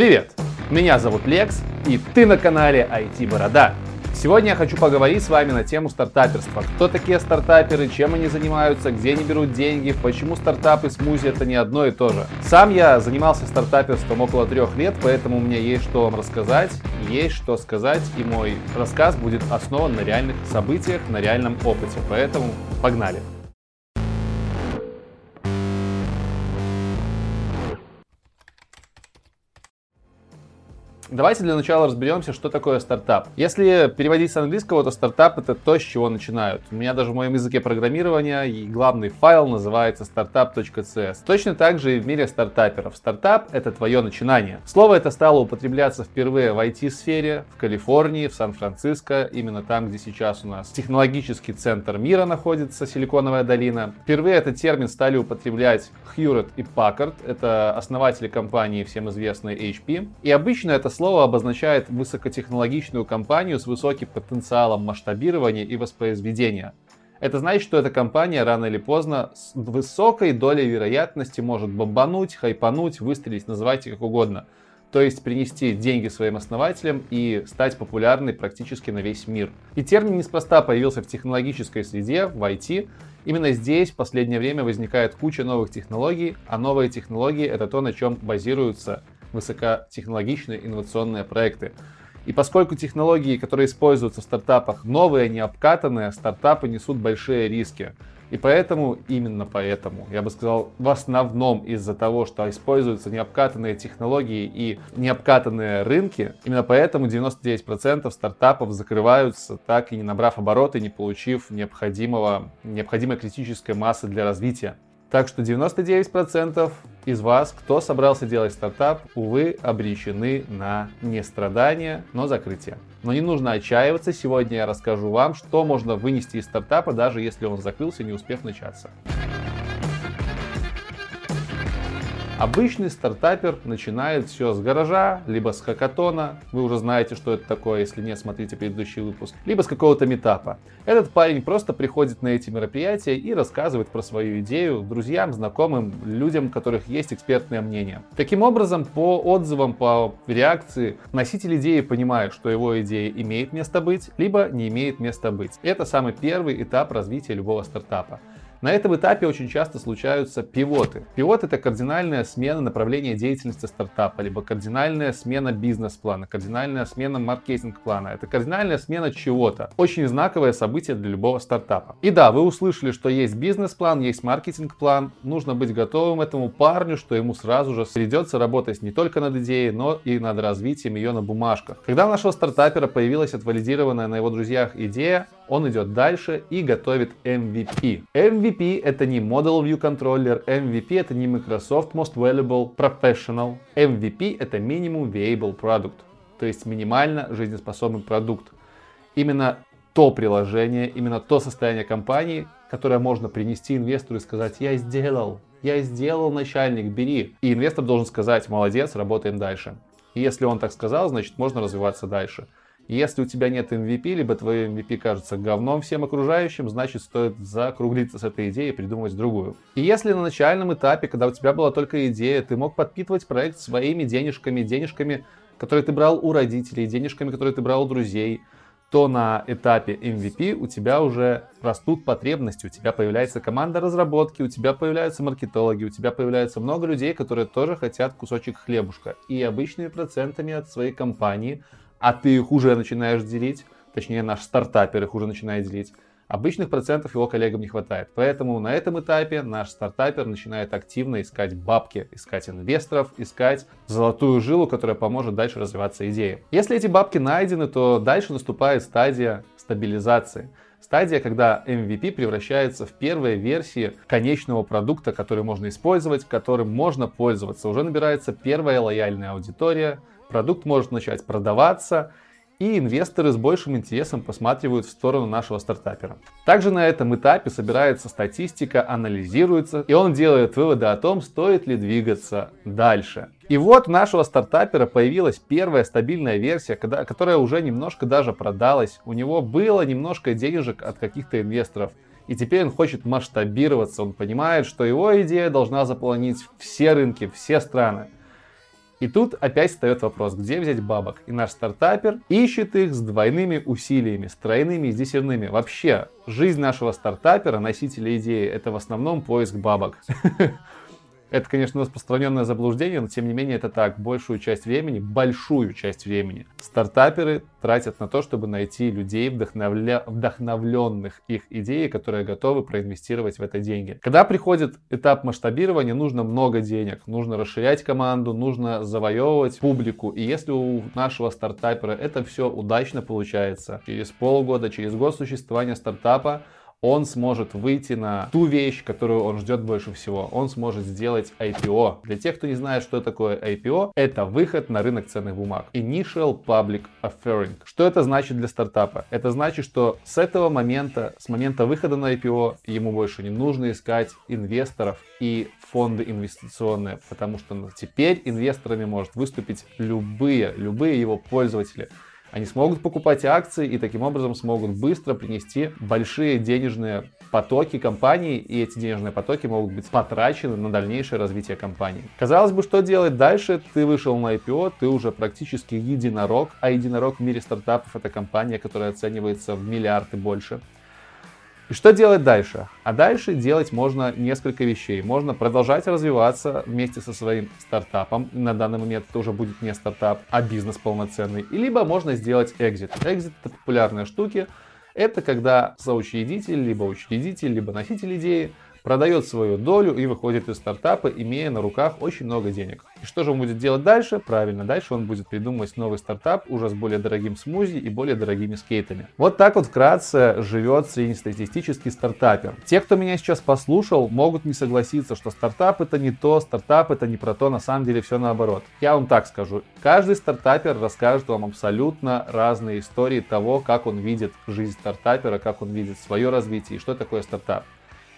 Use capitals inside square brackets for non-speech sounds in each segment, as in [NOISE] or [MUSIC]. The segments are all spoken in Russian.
Привет! Меня зовут Лекс, и ты на канале IT Борода. Сегодня я хочу поговорить с вами на тему стартаперства. Кто такие стартаперы, чем они занимаются, где они берут деньги, почему стартапы и смузи это не одно и то же. Сам я занимался стартаперством около трех лет, поэтому у меня есть что вам рассказать, есть что сказать, и мой рассказ будет основан на реальных событиях, на реальном опыте. Поэтому погнали! Давайте для начала разберемся, что такое стартап. Если переводить с английского, то стартап это то, с чего начинают. У меня даже в моем языке программирования и главный файл называется startup.cs. Точно так же и в мире стартаперов. Стартап это твое начинание. Слово это стало употребляться впервые в IT-сфере, в Калифорнии, в Сан-Франциско, именно там, где сейчас у нас технологический центр мира находится, Силиконовая долина. Впервые этот термин стали употреблять Hewlett и Packard, это основатели компании всем известной HP. И обычно это слово обозначает высокотехнологичную компанию с высоким потенциалом масштабирования и воспроизведения. Это значит, что эта компания рано или поздно с высокой долей вероятности может бомбануть, хайпануть, выстрелить, называйте как угодно. То есть принести деньги своим основателям и стать популярной практически на весь мир. И термин неспроста появился в технологической среде, в IT. Именно здесь в последнее время возникает куча новых технологий, а новые технологии это то, на чем базируются высокотехнологичные инновационные проекты. И поскольку технологии, которые используются в стартапах, новые, не обкатанные, стартапы несут большие риски. И поэтому, именно поэтому, я бы сказал, в основном из-за того, что используются необкатанные технологии и необкатанные рынки, именно поэтому 99% стартапов закрываются, так и не набрав обороты, не получив необходимого, необходимой критической массы для развития. Так что 99% из вас, кто собрался делать стартап, увы, обречены на не страдания, но закрытие. Но не нужно отчаиваться, сегодня я расскажу вам, что можно вынести из стартапа, даже если он закрылся, не успев начаться. Обычный стартапер начинает все с гаража, либо с хакатона, вы уже знаете, что это такое, если нет, смотрите предыдущий выпуск, либо с какого-то метапа. Этот парень просто приходит на эти мероприятия и рассказывает про свою идею друзьям, знакомым, людям, у которых есть экспертное мнение. Таким образом, по отзывам, по реакции, носитель идеи понимает, что его идея имеет место быть, либо не имеет места быть. Это самый первый этап развития любого стартапа. На этом этапе очень часто случаются пивоты. Пивот это кардинальная смена направления деятельности стартапа, либо кардинальная смена бизнес-плана, кардинальная смена маркетинг-плана. Это кардинальная смена чего-то. Очень знаковое событие для любого стартапа. И да, вы услышали, что есть бизнес-план, есть маркетинг-план. Нужно быть готовым этому парню, что ему сразу же придется работать не только над идеей, но и над развитием ее на бумажках. Когда у нашего стартапера появилась отвалидированная на его друзьях идея, он идет дальше и готовит MVP. MVP это не Model View Controller, MVP это не Microsoft Most Valuable Professional. MVP это Minimum Viable Product, то есть минимально жизнеспособный продукт. Именно то приложение, именно то состояние компании, которое можно принести инвестору и сказать, я сделал, я сделал, начальник, бери. И инвестор должен сказать, молодец, работаем дальше. И если он так сказал, значит можно развиваться дальше. Если у тебя нет MVP, либо твой MVP кажется говном всем окружающим, значит стоит закруглиться с этой идеей и придумать другую. И если на начальном этапе, когда у тебя была только идея, ты мог подпитывать проект своими денежками, денежками, которые ты брал у родителей, денежками, которые ты брал у друзей, то на этапе MVP у тебя уже растут потребности, у тебя появляется команда разработки, у тебя появляются маркетологи, у тебя появляется много людей, которые тоже хотят кусочек хлебушка. И обычными процентами от своей компании а ты их уже начинаешь делить, точнее наш стартапер их уже начинает делить, обычных процентов его коллегам не хватает. Поэтому на этом этапе наш стартапер начинает активно искать бабки, искать инвесторов, искать золотую жилу, которая поможет дальше развиваться идее. Если эти бабки найдены, то дальше наступает стадия стабилизации. Стадия, когда MVP превращается в первые версии конечного продукта, который можно использовать, которым можно пользоваться. Уже набирается первая лояльная аудитория, продукт может начать продаваться, и инвесторы с большим интересом посматривают в сторону нашего стартапера. Также на этом этапе собирается статистика, анализируется, и он делает выводы о том, стоит ли двигаться дальше. И вот у нашего стартапера появилась первая стабильная версия, которая уже немножко даже продалась. У него было немножко денежек от каких-то инвесторов. И теперь он хочет масштабироваться, он понимает, что его идея должна заполонить все рынки, все страны. И тут опять встает вопрос, где взять бабок? И наш стартапер ищет их с двойными усилиями, с тройными и с десятыми. Вообще, жизнь нашего стартапера, носителя идеи, это в основном поиск бабок. [LAUGHS] Это, конечно, распространенное заблуждение, но тем не менее это так. Большую часть времени, большую часть времени стартаперы тратят на то, чтобы найти людей, вдохновля... вдохновленных их идеей, которые готовы проинвестировать в это деньги. Когда приходит этап масштабирования, нужно много денег, нужно расширять команду, нужно завоевывать публику. И если у нашего стартапера это все удачно получается, через полгода, через год существования стартапа, он сможет выйти на ту вещь, которую он ждет больше всего. Он сможет сделать IPO. Для тех, кто не знает, что такое IPO, это выход на рынок ценных бумаг. Initial Public Offering. Что это значит для стартапа? Это значит, что с этого момента, с момента выхода на IPO, ему больше не нужно искать инвесторов и фонды инвестиционные, потому что теперь инвесторами может выступить любые, любые его пользователи. Они смогут покупать акции и таким образом смогут быстро принести большие денежные потоки компании, и эти денежные потоки могут быть потрачены на дальнейшее развитие компании. Казалось бы, что делать дальше? Ты вышел на IPO, ты уже практически единорог, а единорог в мире стартапов это компания, которая оценивается в миллиарды больше. И что делать дальше? А дальше делать можно несколько вещей. Можно продолжать развиваться вместе со своим стартапом. На данный момент это уже будет не стартап, а бизнес полноценный. И либо можно сделать экзит. Экзит это популярные штуки. Это когда соучредитель, либо учредитель, либо носитель идеи продает свою долю и выходит из стартапа, имея на руках очень много денег. И что же он будет делать дальше? Правильно, дальше он будет придумывать новый стартап уже с более дорогим смузи и более дорогими скейтами. Вот так вот вкратце живет среднестатистический стартапер. Те, кто меня сейчас послушал, могут не согласиться, что стартап это не то, стартап это не про то, на самом деле все наоборот. Я вам так скажу, каждый стартапер расскажет вам абсолютно разные истории того, как он видит жизнь стартапера, как он видит свое развитие и что такое стартап.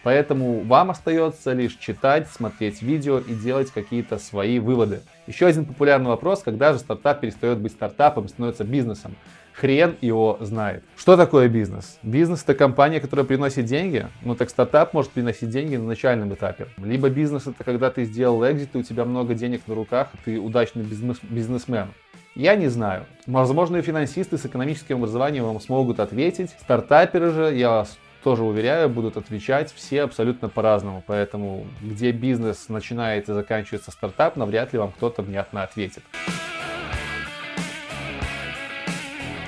Поэтому вам остается лишь читать, смотреть видео и делать какие-то свои выводы. Еще один популярный вопрос, когда же стартап перестает быть стартапом и становится бизнесом. Хрен его знает. Что такое бизнес? Бизнес это компания, которая приносит деньги. Ну так стартап может приносить деньги на начальном этапе. Либо бизнес это когда ты сделал экзит, и у тебя много денег на руках, и ты удачный бизнес бизнесмен. Я не знаю. Возможно, и финансисты с экономическим образованием вам смогут ответить. Стартаперы же, я вас тоже уверяю, будут отвечать все абсолютно по-разному. Поэтому где бизнес начинает и заканчивается стартап, навряд ли вам кто-то внятно ответит.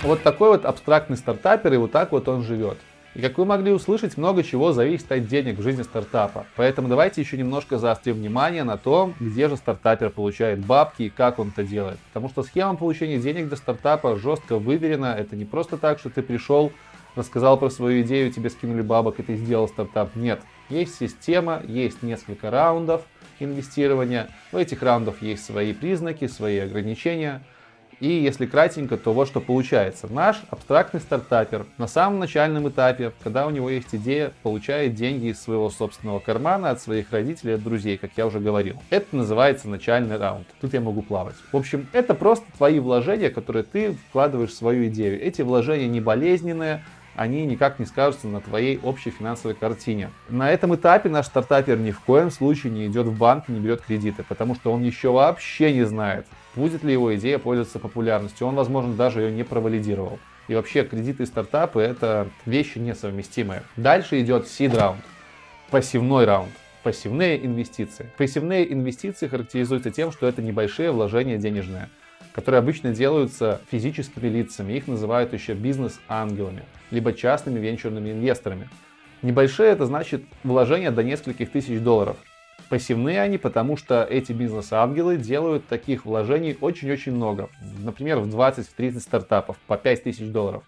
Вот такой вот абстрактный стартапер, и вот так вот он живет. И как вы могли услышать, много чего зависит от денег в жизни стартапа. Поэтому давайте еще немножко заострим внимание на том, где же стартапер получает бабки и как он это делает. Потому что схема получения денег для стартапа жестко выверена. Это не просто так, что ты пришел, рассказал про свою идею, тебе скинули бабок, и ты сделал стартап. Нет. Есть система, есть несколько раундов инвестирования. У этих раундов есть свои признаки, свои ограничения. И если кратенько, то вот что получается. Наш абстрактный стартапер на самом начальном этапе, когда у него есть идея, получает деньги из своего собственного кармана, от своих родителей, от друзей, как я уже говорил. Это называется начальный раунд. Тут я могу плавать. В общем, это просто твои вложения, которые ты вкладываешь в свою идею. Эти вложения не болезненные, они никак не скажутся на твоей общей финансовой картине. На этом этапе наш стартапер ни в коем случае не идет в банк, не берет кредиты, потому что он еще вообще не знает, будет ли его идея пользоваться популярностью. Он, возможно, даже ее не провалидировал. И вообще кредиты и стартапы это вещи несовместимые. Дальше идет seed раунд, пассивной раунд. Пассивные инвестиции. Пассивные инвестиции характеризуются тем, что это небольшие вложения денежные которые обычно делаются физическими лицами. Их называют еще бизнес-ангелами, либо частными венчурными инвесторами. Небольшие это значит вложения до нескольких тысяч долларов. Пассивные они, потому что эти бизнес-ангелы делают таких вложений очень-очень много. Например, в 20-30 стартапов по 5000 долларов.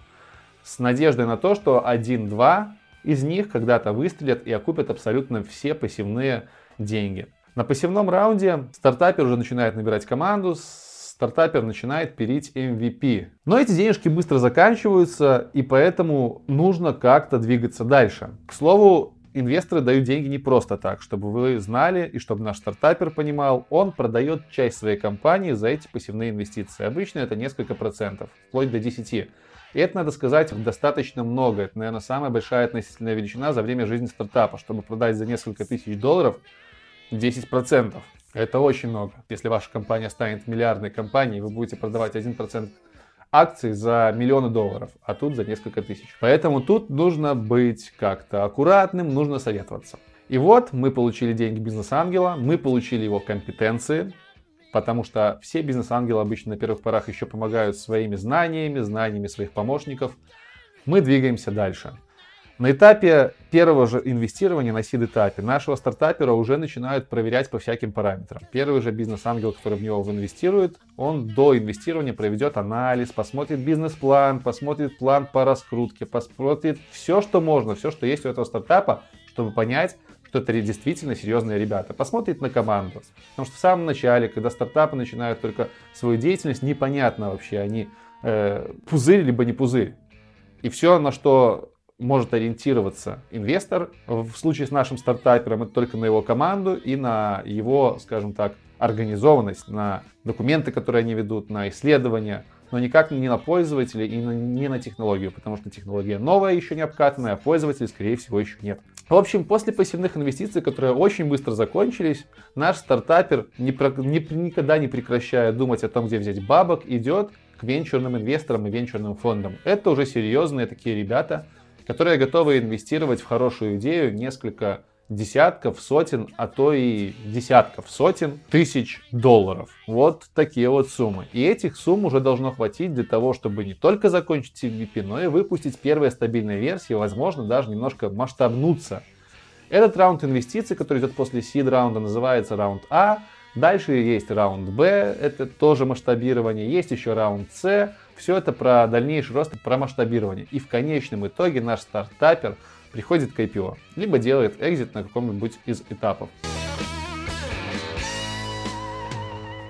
С надеждой на то, что один-два из них когда-то выстрелят и окупят абсолютно все пассивные деньги. На пассивном раунде стартапер уже начинает набирать команду стартапер начинает пилить MVP. Но эти денежки быстро заканчиваются, и поэтому нужно как-то двигаться дальше. К слову, инвесторы дают деньги не просто так, чтобы вы знали и чтобы наш стартапер понимал, он продает часть своей компании за эти пассивные инвестиции. Обычно это несколько процентов, вплоть до 10. И это, надо сказать, достаточно много. Это, наверное, самая большая относительная величина за время жизни стартапа, чтобы продать за несколько тысяч долларов 10%. Это очень много. Если ваша компания станет миллиардной компанией, вы будете продавать 1% акций за миллионы долларов, а тут за несколько тысяч. Поэтому тут нужно быть как-то аккуратным, нужно советоваться. И вот мы получили деньги бизнес-ангела, мы получили его компетенции, потому что все бизнес-ангелы обычно на первых порах еще помогают своими знаниями, знаниями своих помощников. Мы двигаемся дальше. На этапе первого же инвестирования, на сид-этапе, нашего стартапера уже начинают проверять по всяким параметрам. Первый же бизнес-ангел, который в него инвестирует, он до инвестирования проведет анализ, посмотрит бизнес-план, посмотрит план по раскрутке, посмотрит все, что можно, все, что есть у этого стартапа, чтобы понять, что это действительно серьезные ребята. Посмотрит на команду. Потому что в самом начале, когда стартапы начинают только свою деятельность, непонятно вообще, они э, пузырь либо не пузырь. И все, на что может ориентироваться инвестор в случае с нашим стартапером, это только на его команду и на его, скажем так, организованность, на документы, которые они ведут, на исследования, но никак не на пользователя и не на технологию, потому что технология новая, еще не обкатанная, а пользователей, скорее всего, еще нет. В общем, после пассивных инвестиций, которые очень быстро закончились, наш стартапер, не, не, никогда не прекращая думать о том, где взять бабок, идет к венчурным инвесторам и венчурным фондам. Это уже серьезные такие ребята, которые готовы инвестировать в хорошую идею несколько десятков, сотен, а то и десятков, сотен тысяч долларов. Вот такие вот суммы. И этих сумм уже должно хватить для того, чтобы не только закончить MVP, но и выпустить первые стабильные версии, возможно, даже немножко масштабнуться. Этот раунд инвестиций, который идет после seed раунда, называется раунд А. Дальше есть раунд Б, это тоже масштабирование. Есть еще раунд С, все это про дальнейший рост, про масштабирование. И в конечном итоге наш стартапер приходит к IPO, либо делает экзит на каком-нибудь из этапов.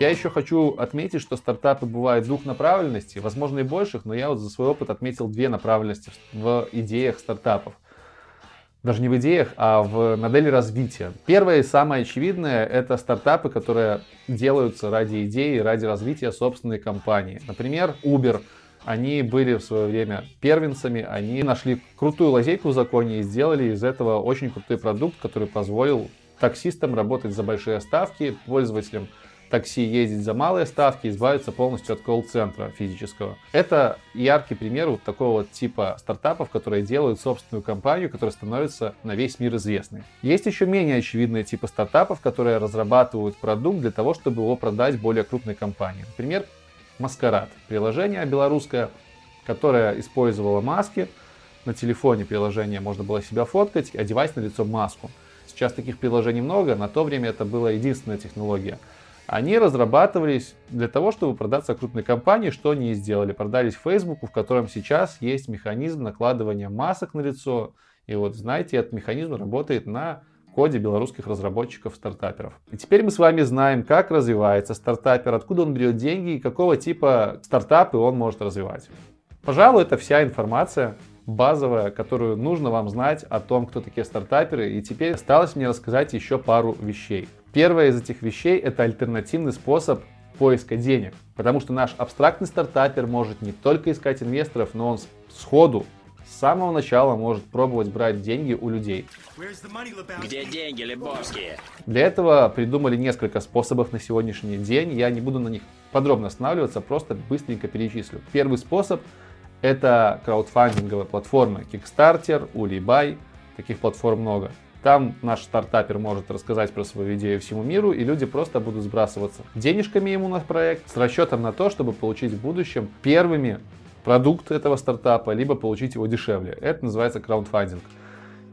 Я еще хочу отметить, что стартапы бывают двух направленностей, возможно и больших, но я вот за свой опыт отметил две направленности в идеях стартапов. Даже не в идеях, а в модели развития. Первое и самое очевидное – это стартапы, которые делаются ради идеи, ради развития собственной компании. Например, Uber. Они были в свое время первенцами, они нашли крутую лазейку в законе и сделали из этого очень крутой продукт, который позволил таксистам работать за большие ставки, пользователям такси ездить за малые ставки, избавиться полностью от колл-центра физического. Это яркий пример вот такого вот типа стартапов, которые делают собственную компанию, которая становится на весь мир известной. Есть еще менее очевидные типы стартапов, которые разрабатывают продукт для того, чтобы его продать более крупной компании. Например, Маскарад. Приложение белорусское, которое использовало маски. На телефоне приложение можно было себя фоткать, одевать на лицо маску. Сейчас таких приложений много, на то время это была единственная технология – они разрабатывались для того, чтобы продаться крупной компании, что они и сделали. Продались Facebook, в котором сейчас есть механизм накладывания масок на лицо. И вот, знаете, этот механизм работает на коде белорусских разработчиков-стартаперов. И теперь мы с вами знаем, как развивается стартапер, откуда он берет деньги и какого типа стартапы он может развивать. Пожалуй, это вся информация базовая, которую нужно вам знать о том, кто такие стартаперы. И теперь осталось мне рассказать еще пару вещей. Первое из этих вещей это альтернативный способ поиска денег. Потому что наш абстрактный стартапер может не только искать инвесторов, но он сходу, с самого начала может пробовать брать деньги у людей. Где деньги, Лебовские? Для этого придумали несколько способов на сегодняшний день. Я не буду на них подробно останавливаться, просто быстренько перечислю. Первый способ – это краудфандинговые платформы Kickstarter, Ulibay. Таких платформ много. Там наш стартапер может рассказать про свою идею всему миру, и люди просто будут сбрасываться денежками ему на проект с расчетом на то, чтобы получить в будущем первыми продукт этого стартапа, либо получить его дешевле. Это называется краундфандинг.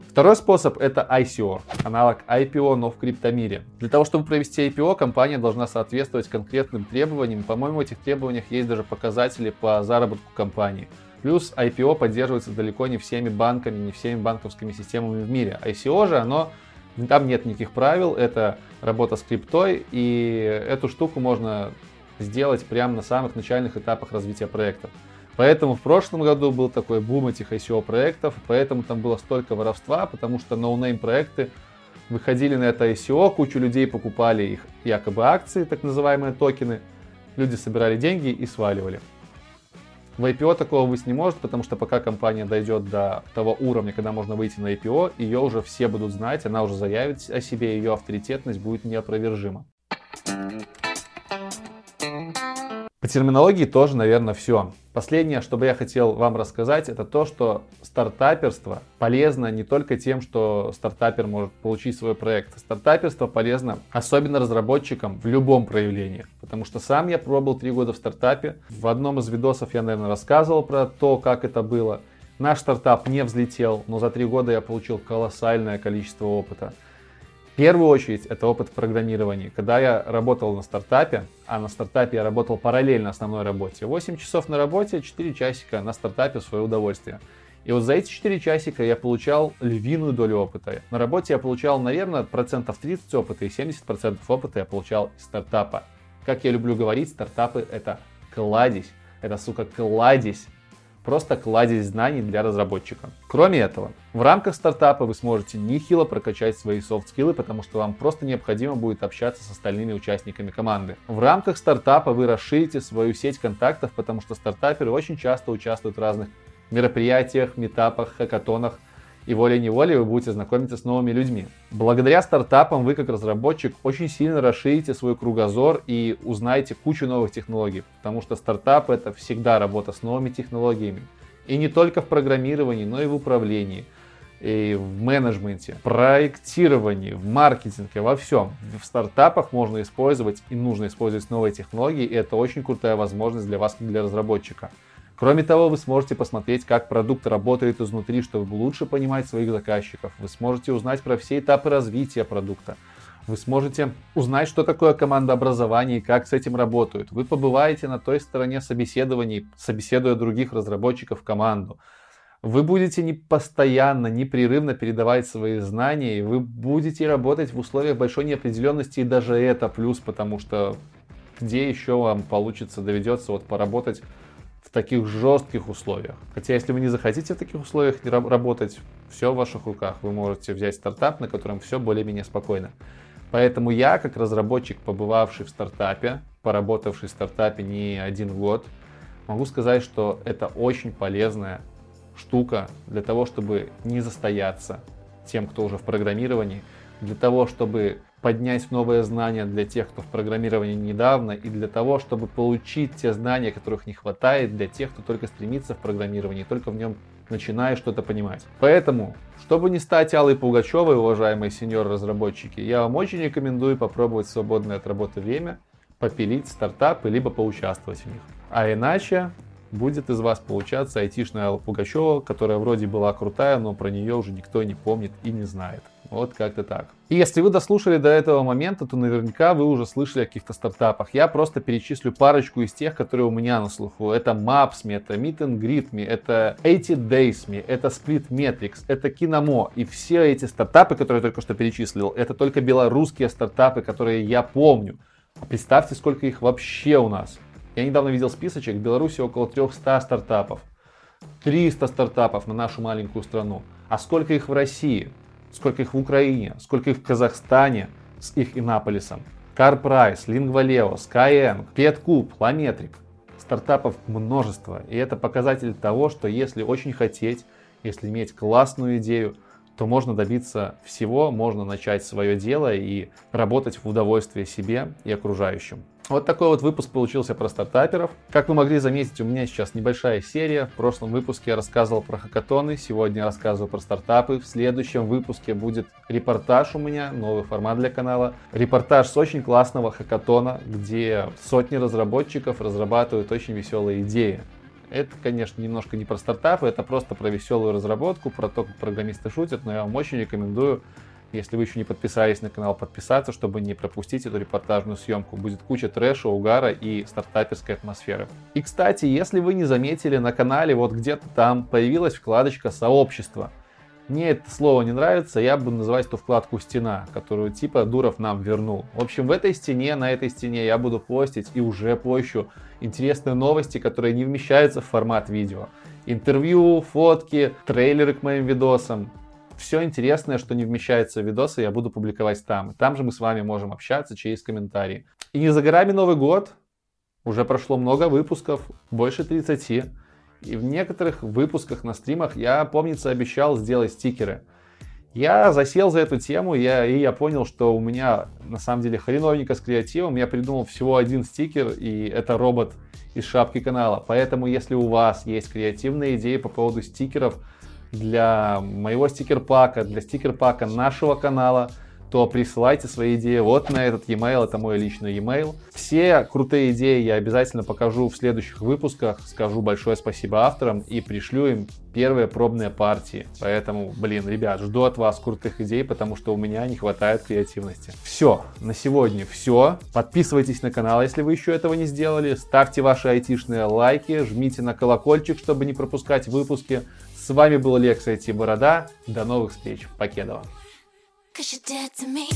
Второй способ это ICO, аналог IPO, но в криптомире. Для того, чтобы провести IPO, компания должна соответствовать конкретным требованиям. По-моему, в этих требованиях есть даже показатели по заработку компании. Плюс IPO поддерживается далеко не всеми банками, не всеми банковскими системами в мире. ICO же, оно, там нет никаких правил, это работа с криптой, и эту штуку можно сделать прямо на самых начальных этапах развития проекта. Поэтому в прошлом году был такой бум этих ICO проектов, поэтому там было столько воровства, потому что no-name проекты выходили на это ICO, кучу людей покупали их якобы акции, так называемые токены, люди собирали деньги и сваливали. В IPO такого быть не может, потому что пока компания дойдет до того уровня, когда можно выйти на IPO, ее уже все будут знать, она уже заявит о себе, ее авторитетность будет неопровержима. По терминологии тоже, наверное, все. Последнее, что бы я хотел вам рассказать, это то, что стартаперство полезно не только тем, что стартапер может получить свой проект. Стартаперство полезно особенно разработчикам в любом проявлении. Потому что сам я пробовал три года в стартапе. В одном из видосов я, наверное, рассказывал про то, как это было. Наш стартап не взлетел, но за три года я получил колоссальное количество опыта. Первую очередь это опыт программирования. Когда я работал на стартапе, а на стартапе я работал параллельно основной работе, 8 часов на работе, 4 часика на стартапе в свое удовольствие. И вот за эти 4 часика я получал львиную долю опыта. На работе я получал, наверное, процентов 30 опыта и 70% опыта я получал из стартапа. Как я люблю говорить, стартапы это кладезь. Это, сука, кладезь просто кладезь знаний для разработчика. Кроме этого, в рамках стартапа вы сможете нехило прокачать свои софт-скиллы, потому что вам просто необходимо будет общаться с остальными участниками команды. В рамках стартапа вы расширите свою сеть контактов, потому что стартаперы очень часто участвуют в разных мероприятиях, метапах, хакатонах, и волей-неволей вы будете знакомиться с новыми людьми. Благодаря стартапам вы как разработчик очень сильно расширите свой кругозор и узнаете кучу новых технологий, потому что стартап это всегда работа с новыми технологиями. И не только в программировании, но и в управлении, и в менеджменте, проектировании, в маркетинге, во всем. В стартапах можно использовать и нужно использовать новые технологии, и это очень крутая возможность для вас, как для разработчика. Кроме того, вы сможете посмотреть, как продукт работает изнутри, чтобы лучше понимать своих заказчиков. Вы сможете узнать про все этапы развития продукта. Вы сможете узнать, что такое командообразование и как с этим работают. Вы побываете на той стороне собеседований, собеседуя других разработчиков в команду. Вы будете не постоянно, непрерывно передавать свои знания, и вы будете работать в условиях большой неопределенности, и даже это плюс, потому что где еще вам получится, доведется вот поработать в таких жестких условиях. Хотя, если вы не захотите в таких условиях работать, все в ваших руках. Вы можете взять стартап, на котором все более-менее спокойно. Поэтому я, как разработчик, побывавший в стартапе, поработавший в стартапе не один год, могу сказать, что это очень полезная штука для того, чтобы не застояться тем, кто уже в программировании, для того, чтобы поднять новые знания для тех, кто в программировании недавно, и для того, чтобы получить те знания, которых не хватает для тех, кто только стремится в программировании, только в нем начинает что-то понимать. Поэтому, чтобы не стать Аллой Пугачевой, уважаемые сеньор-разработчики, я вам очень рекомендую попробовать свободное от работы время, попилить стартапы, либо поучаствовать в них. А иначе будет из вас получаться айтишная Алла Пугачева, которая вроде была крутая, но про нее уже никто не помнит и не знает. Вот как-то так. И если вы дослушали до этого момента, то наверняка вы уже слышали о каких-то стартапах. Я просто перечислю парочку из тех, которые у меня на слуху. Это Maps.me, это Meet and Greet Me, это 80 Days.me, это Split Metrics, это Kinamo. И все эти стартапы, которые я только что перечислил, это только белорусские стартапы, которые я помню. Представьте, сколько их вообще у нас. Я недавно видел списочек, в Беларуси около 300 стартапов. 300 стартапов на нашу маленькую страну. А сколько их в России? сколько их в Украине, сколько их в Казахстане с их Иннополисом. CarPrice, Lingvaleo, Skyeng, PetCube, Lametric. Стартапов множество. И это показатель того, что если очень хотеть, если иметь классную идею, то можно добиться всего, можно начать свое дело и работать в удовольствие себе и окружающим. Вот такой вот выпуск получился про стартаперов. Как вы могли заметить, у меня сейчас небольшая серия. В прошлом выпуске я рассказывал про хакатоны, сегодня я рассказываю про стартапы. В следующем выпуске будет репортаж у меня, новый формат для канала. Репортаж с очень классного хакатона, где сотни разработчиков разрабатывают очень веселые идеи. Это, конечно, немножко не про стартапы, это просто про веселую разработку, про то, как программисты шутят, но я вам очень рекомендую если вы еще не подписались на канал, подписаться, чтобы не пропустить эту репортажную съемку. Будет куча трэша, угара и стартаперской атмосферы. И, кстати, если вы не заметили, на канале вот где-то там появилась вкладочка «Сообщество». Мне это слово не нравится, я буду называть эту вкладку «Стена», которую типа Дуров нам вернул. В общем, в этой стене, на этой стене я буду постить и уже пощу интересные новости, которые не вмещаются в формат видео. Интервью, фотки, трейлеры к моим видосам, все интересное, что не вмещается в видосы, я буду публиковать там. Там же мы с вами можем общаться через комментарии. И не за горами Новый год. Уже прошло много выпусков, больше 30. И в некоторых выпусках на стримах я, помнится, обещал сделать стикеры. Я засел за эту тему, я, и я понял, что у меня на самом деле хреновненько с креативом. Я придумал всего один стикер, и это робот из шапки канала. Поэтому, если у вас есть креативные идеи по поводу стикеров для моего стикер-пака, для стикер-пака нашего канала – то присылайте свои идеи вот на этот e-mail, это мой личный e-mail. Все крутые идеи я обязательно покажу в следующих выпусках, скажу большое спасибо авторам и пришлю им первые пробные партии. Поэтому, блин, ребят, жду от вас крутых идей, потому что у меня не хватает креативности. Все, на сегодня все. Подписывайтесь на канал, если вы еще этого не сделали. Ставьте ваши айтишные лайки, жмите на колокольчик, чтобы не пропускать выпуски. С вами был Лекс IT Борода. До новых встреч. Покедова. Cause you're dead to me.